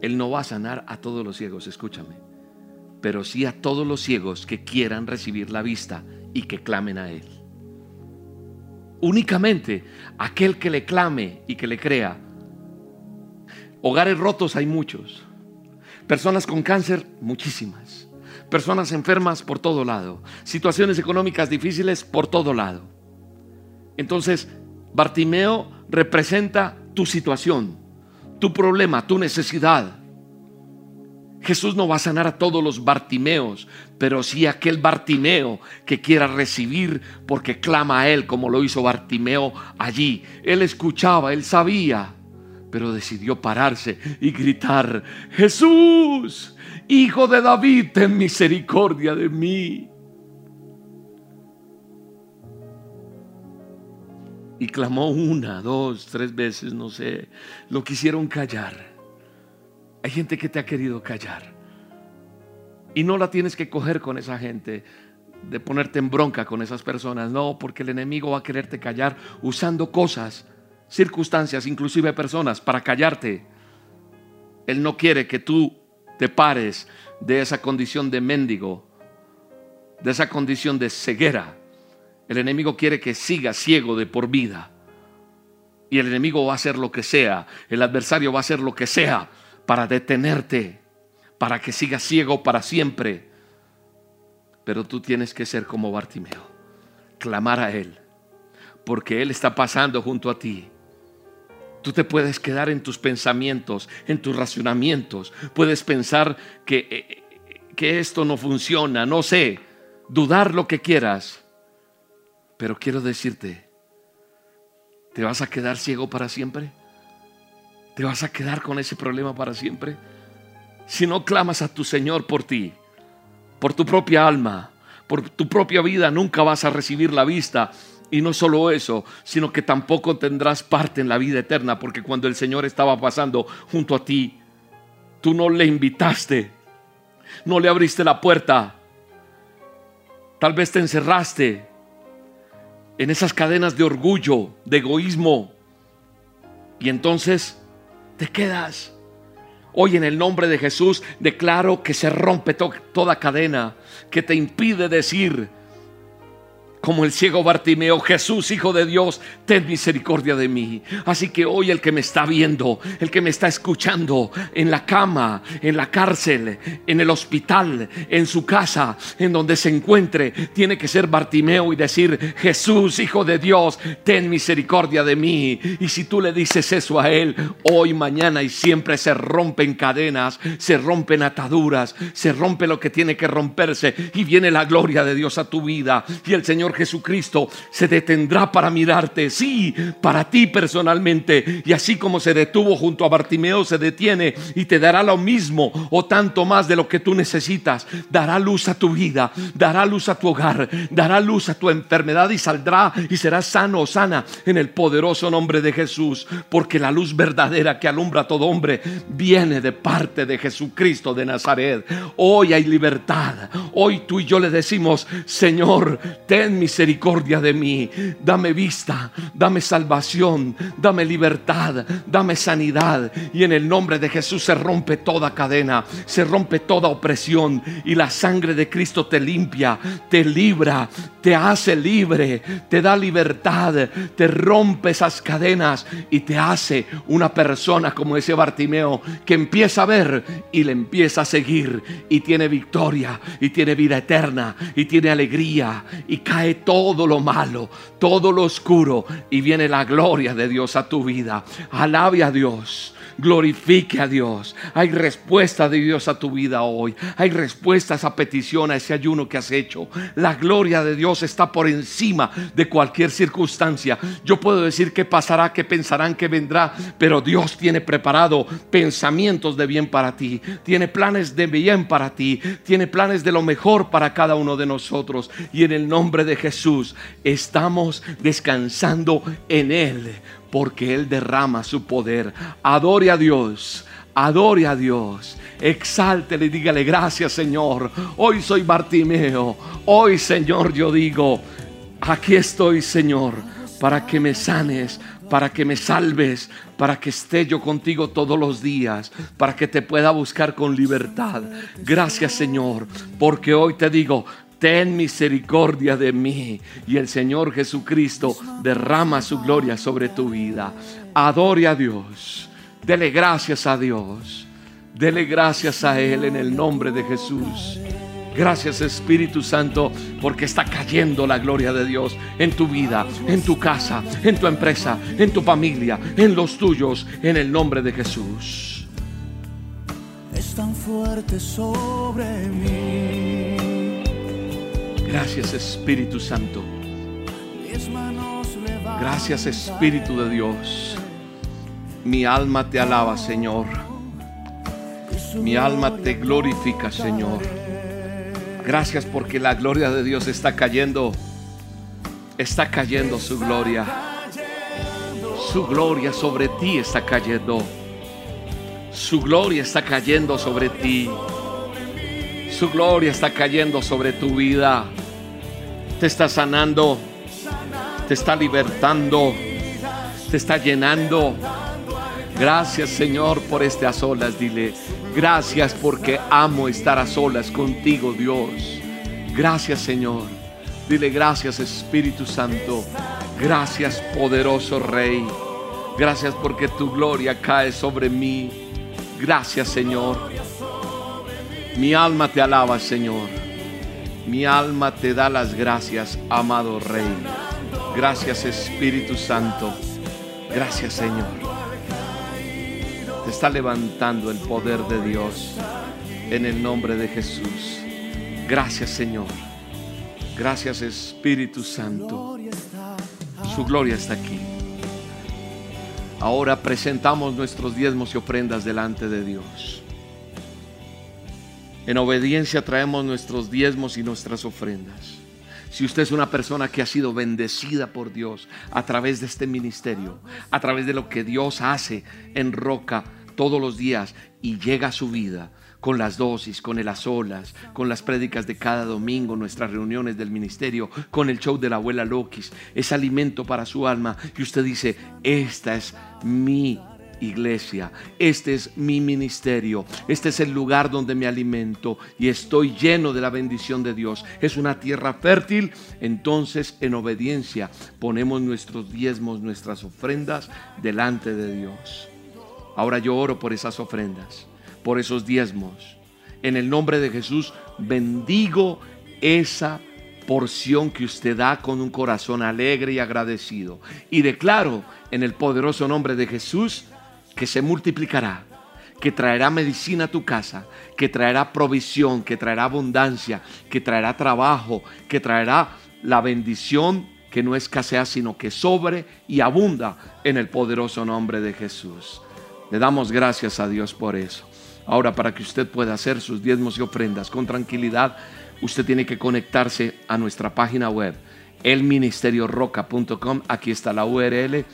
Él no va a sanar a todos los ciegos, escúchame. Pero sí a todos los ciegos que quieran recibir la vista y que clamen a Él. Únicamente aquel que le clame y que le crea. Hogares rotos hay muchos. Personas con cáncer, muchísimas. Personas enfermas por todo lado. Situaciones económicas difíciles por todo lado. Entonces, Bartimeo representa tu situación, tu problema, tu necesidad. Jesús no va a sanar a todos los Bartimeos, pero sí a aquel Bartimeo que quiera recibir porque clama a Él como lo hizo Bartimeo allí. Él escuchaba, él sabía, pero decidió pararse y gritar, Jesús, Hijo de David, ten misericordia de mí. Y clamó una, dos, tres veces, no sé. Lo quisieron callar. Hay gente que te ha querido callar. Y no la tienes que coger con esa gente, de ponerte en bronca con esas personas. No, porque el enemigo va a quererte callar usando cosas, circunstancias, inclusive personas, para callarte. Él no quiere que tú te pares de esa condición de mendigo, de esa condición de ceguera el enemigo quiere que siga ciego de por vida. Y el enemigo va a hacer lo que sea, el adversario va a hacer lo que sea para detenerte, para que sigas ciego para siempre. Pero tú tienes que ser como Bartimeo, clamar a Él, porque Él está pasando junto a ti. Tú te puedes quedar en tus pensamientos, en tus racionamientos. Puedes pensar que, eh, que esto no funciona, no sé, dudar lo que quieras. Pero quiero decirte, ¿te vas a quedar ciego para siempre? ¿Te vas a quedar con ese problema para siempre? Si no clamas a tu Señor por ti, por tu propia alma, por tu propia vida, nunca vas a recibir la vista. Y no solo eso, sino que tampoco tendrás parte en la vida eterna, porque cuando el Señor estaba pasando junto a ti, tú no le invitaste, no le abriste la puerta, tal vez te encerraste, en esas cadenas de orgullo, de egoísmo. Y entonces te quedas. Hoy en el nombre de Jesús declaro que se rompe toda cadena que te impide decir, como el ciego Bartimeo, Jesús, Hijo de Dios, ten misericordia de mí. Así que hoy el que me está viendo, el que me está escuchando en la cama, en la cárcel, en el hospital, en su casa, en donde se encuentre, tiene que ser Bartimeo y decir, Jesús, Hijo de Dios, ten misericordia de mí. Y si tú le dices eso a Él, hoy, mañana y siempre se rompen cadenas, se rompen ataduras, se rompe lo que tiene que romperse y viene la gloria de Dios a tu vida. Y el Señor Jesucristo se detendrá para mirarte, sí, para ti personalmente. Y así como se detuvo junto a Bartimeo, se detiene y te dará lo mismo o tanto más de lo que tú necesitas. Dará luz a tu vida, dará luz a tu hogar, dará luz a tu enfermedad y saldrá y serás sano o sana en el poderoso nombre de Jesús. Porque la luz verdadera que alumbra a todo hombre viene de parte de Jesucristo de Nazaret. Hoy hay libertad. Hoy tú y yo le decimos, Señor, ten misericordia de mí. Dame vista, dame salvación, dame libertad, dame sanidad. Y en el nombre de Jesús se rompe toda cadena, se rompe toda opresión. Y la sangre de Cristo te limpia, te libra, te hace libre, te da libertad, te rompe esas cadenas y te hace una persona como ese Bartimeo que empieza a ver y le empieza a seguir y tiene victoria y tiene vida eterna y tiene alegría y cae todo lo malo, todo lo oscuro y viene la gloria de Dios a tu vida. Alabe a Dios glorifique a Dios. Hay respuesta de Dios a tu vida hoy. Hay respuesta a esa petición, a ese ayuno que has hecho. La gloria de Dios está por encima de cualquier circunstancia. Yo puedo decir que pasará, que pensarán, que vendrá, pero Dios tiene preparado pensamientos de bien para ti. Tiene planes de bien para ti. Tiene planes de lo mejor para cada uno de nosotros. Y en el nombre de Jesús estamos descansando en Él porque Él derrama su poder. Adore a Dios, adore a Dios. Exáltele y dígale gracias Señor. Hoy soy Bartimeo. Hoy Señor yo digo, aquí estoy Señor para que me sanes, para que me salves, para que esté yo contigo todos los días, para que te pueda buscar con libertad. Gracias Señor, porque hoy te digo, ten misericordia de mí. Y el Señor Jesucristo derrama su gloria sobre tu vida. Adore a Dios. Dele gracias a Dios. Dele gracias a Él en el nombre de Jesús. Gracias Espíritu Santo porque está cayendo la gloria de Dios en tu vida, en tu casa, en tu empresa, en tu familia, en los tuyos, en el nombre de Jesús. es tan fuerte sobre mí. Gracias Espíritu Santo. Gracias Espíritu de Dios. Mi alma te alaba, Señor. Mi alma te glorifica, Señor. Gracias porque la gloria de Dios está cayendo. Está cayendo su gloria. Su gloria sobre ti está cayendo. Su gloria está cayendo sobre ti. Su gloria está cayendo sobre tu vida. Te está sanando. Te está libertando. Te está llenando. Gracias Señor por este a solas. Dile, gracias porque amo estar a solas contigo Dios. Gracias Señor. Dile gracias Espíritu Santo. Gracias poderoso Rey. Gracias porque tu gloria cae sobre mí. Gracias Señor. Mi alma te alaba Señor. Mi alma te da las gracias, amado Rey. Gracias Espíritu Santo. Gracias Señor. Te está levantando el poder de Dios en el nombre de Jesús. Gracias Señor. Gracias Espíritu Santo. Su gloria está aquí. Ahora presentamos nuestros diezmos y ofrendas delante de Dios. En obediencia traemos nuestros diezmos y nuestras ofrendas. Si usted es una persona que ha sido bendecida por Dios a través de este ministerio, a través de lo que Dios hace en Roca todos los días y llega a su vida con las dosis, con el a solas, con las prédicas de cada domingo, nuestras reuniones del ministerio, con el show de la abuela Lokis, es alimento para su alma y usted dice, esta es mi iglesia, este es mi ministerio, este es el lugar donde me alimento y estoy lleno de la bendición de Dios. Es una tierra fértil, entonces en obediencia ponemos nuestros diezmos, nuestras ofrendas delante de Dios. Ahora yo oro por esas ofrendas, por esos diezmos. En el nombre de Jesús bendigo esa porción que usted da con un corazón alegre y agradecido. Y declaro en el poderoso nombre de Jesús que se multiplicará, que traerá medicina a tu casa, que traerá provisión, que traerá abundancia, que traerá trabajo, que traerá la bendición que no escasea, sino que sobre y abunda en el poderoso nombre de Jesús. Le damos gracias a Dios por eso. Ahora, para que usted pueda hacer sus diezmos y ofrendas con tranquilidad, usted tiene que conectarse a nuestra página web, elministerioroca.com. Aquí está la URL,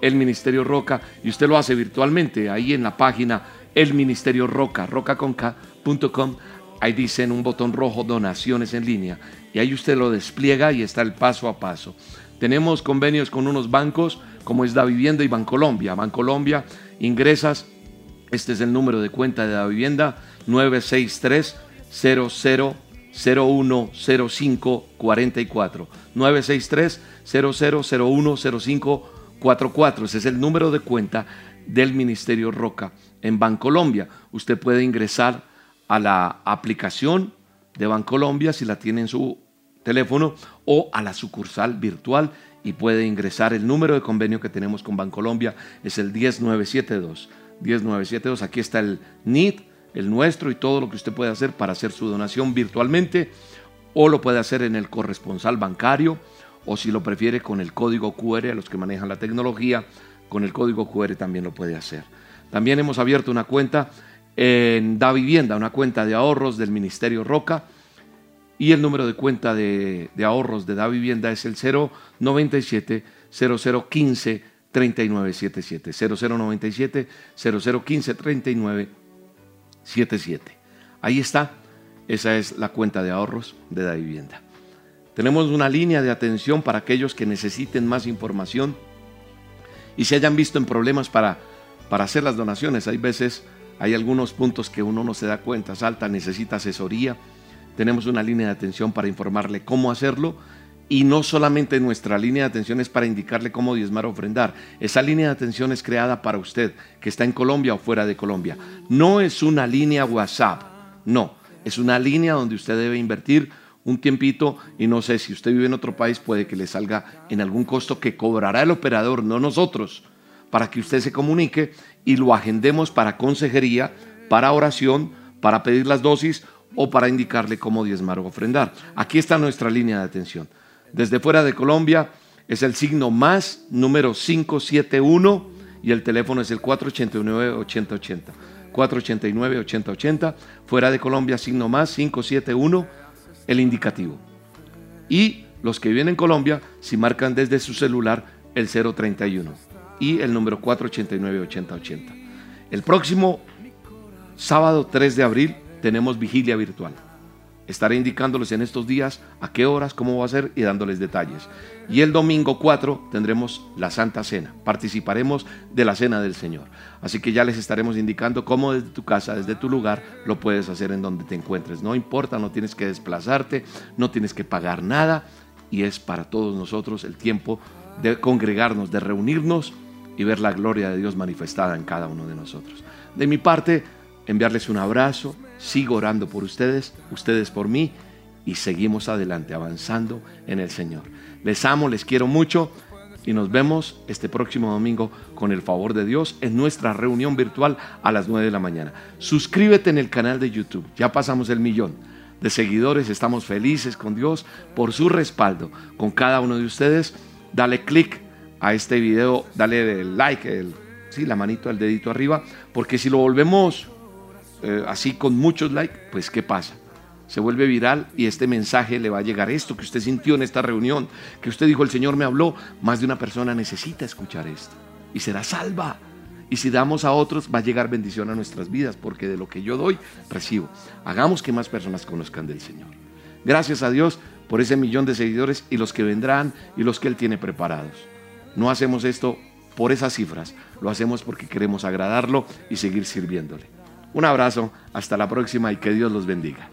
el Ministerio Roca, y usted lo hace virtualmente ahí en la página El Ministerio Roca, rocaconca.com. Ahí dice en un botón rojo donaciones en línea y ahí usted lo despliega y está el paso a paso. Tenemos convenios con unos bancos como es Da Vivienda y Bancolombia. Bancolombia ingresas, este es el número de cuenta de Da Vivienda 963 00010544 963 00010544 ese es el número de cuenta del Ministerio Roca en Bancolombia. Usted puede ingresar a la aplicación de Bancolombia si la tiene en su teléfono o a la sucursal virtual y puede ingresar. El número de convenio que tenemos con Bancolombia es el 10972. 10972, aquí está el NIT, el nuestro y todo lo que usted puede hacer para hacer su donación virtualmente o lo puede hacer en el corresponsal bancario o si lo prefiere con el código QR, a los que manejan la tecnología, con el código QR también lo puede hacer. También hemos abierto una cuenta en Da Vivienda, una cuenta de ahorros del Ministerio Roca. Y el número de cuenta de, ahorros de Da Vivienda es el 097 0015 3977. 0097 0015 3977. Ahí está. Esa es la cuenta de ahorros de Da Vivienda. Tenemos una línea de atención para aquellos que necesiten más información y se hayan visto en problemas para, para hacer las donaciones. Hay veces hay algunos puntos que uno no se da cuenta. Salta, necesita asesoría. Tenemos una línea de atención para informarle cómo hacerlo. Y no solamente nuestra línea de atención es para indicarle cómo diezmar o ofrendar. Esa línea de atención es creada para usted que está en Colombia o fuera de Colombia. No es una línea WhatsApp. No, es una línea donde usted debe invertir un tiempito y no sé si usted vive en otro país puede que le salga en algún costo que cobrará el operador, no nosotros para que usted se comunique y lo agendemos para consejería, para oración, para pedir las dosis o para indicarle cómo diezmar o ofrendar. Aquí está nuestra línea de atención. Desde fuera de Colombia es el signo más número 571 y el teléfono es el 489-8080. 489-8080. Fuera de Colombia, signo más 571, el indicativo. Y los que viven en Colombia, si marcan desde su celular el 031 y el número 489-8080. El próximo sábado 3 de abril tenemos vigilia virtual. Estaré indicándoles en estos días a qué horas, cómo va a ser y dándoles detalles. Y el domingo 4 tendremos la Santa Cena. Participaremos de la Cena del Señor. Así que ya les estaremos indicando cómo desde tu casa, desde tu lugar, lo puedes hacer en donde te encuentres. No importa, no tienes que desplazarte, no tienes que pagar nada. Y es para todos nosotros el tiempo de congregarnos, de reunirnos y ver la gloria de Dios manifestada en cada uno de nosotros. De mi parte, enviarles un abrazo, sigo orando por ustedes, ustedes por mí y seguimos adelante avanzando en el Señor. Les amo, les quiero mucho y nos vemos este próximo domingo con el favor de Dios en nuestra reunión virtual a las 9 de la mañana. Suscríbete en el canal de YouTube, ya pasamos el millón de seguidores, estamos felices con Dios por su respaldo con cada uno de ustedes. Dale click a este video, dale el like, sí, la manito, el dedito arriba, porque si lo volvemos eh, así con muchos likes, pues ¿qué pasa? Se vuelve viral y este mensaje le va a llegar esto que usted sintió en esta reunión, que usted dijo, el Señor me habló, más de una persona necesita escuchar esto y será salva. Y si damos a otros, va a llegar bendición a nuestras vidas, porque de lo que yo doy, recibo. Hagamos que más personas conozcan del Señor. Gracias a Dios por ese millón de seguidores y los que vendrán y los que Él tiene preparados. No hacemos esto por esas cifras, lo hacemos porque queremos agradarlo y seguir sirviéndole. Un abrazo, hasta la próxima y que Dios los bendiga.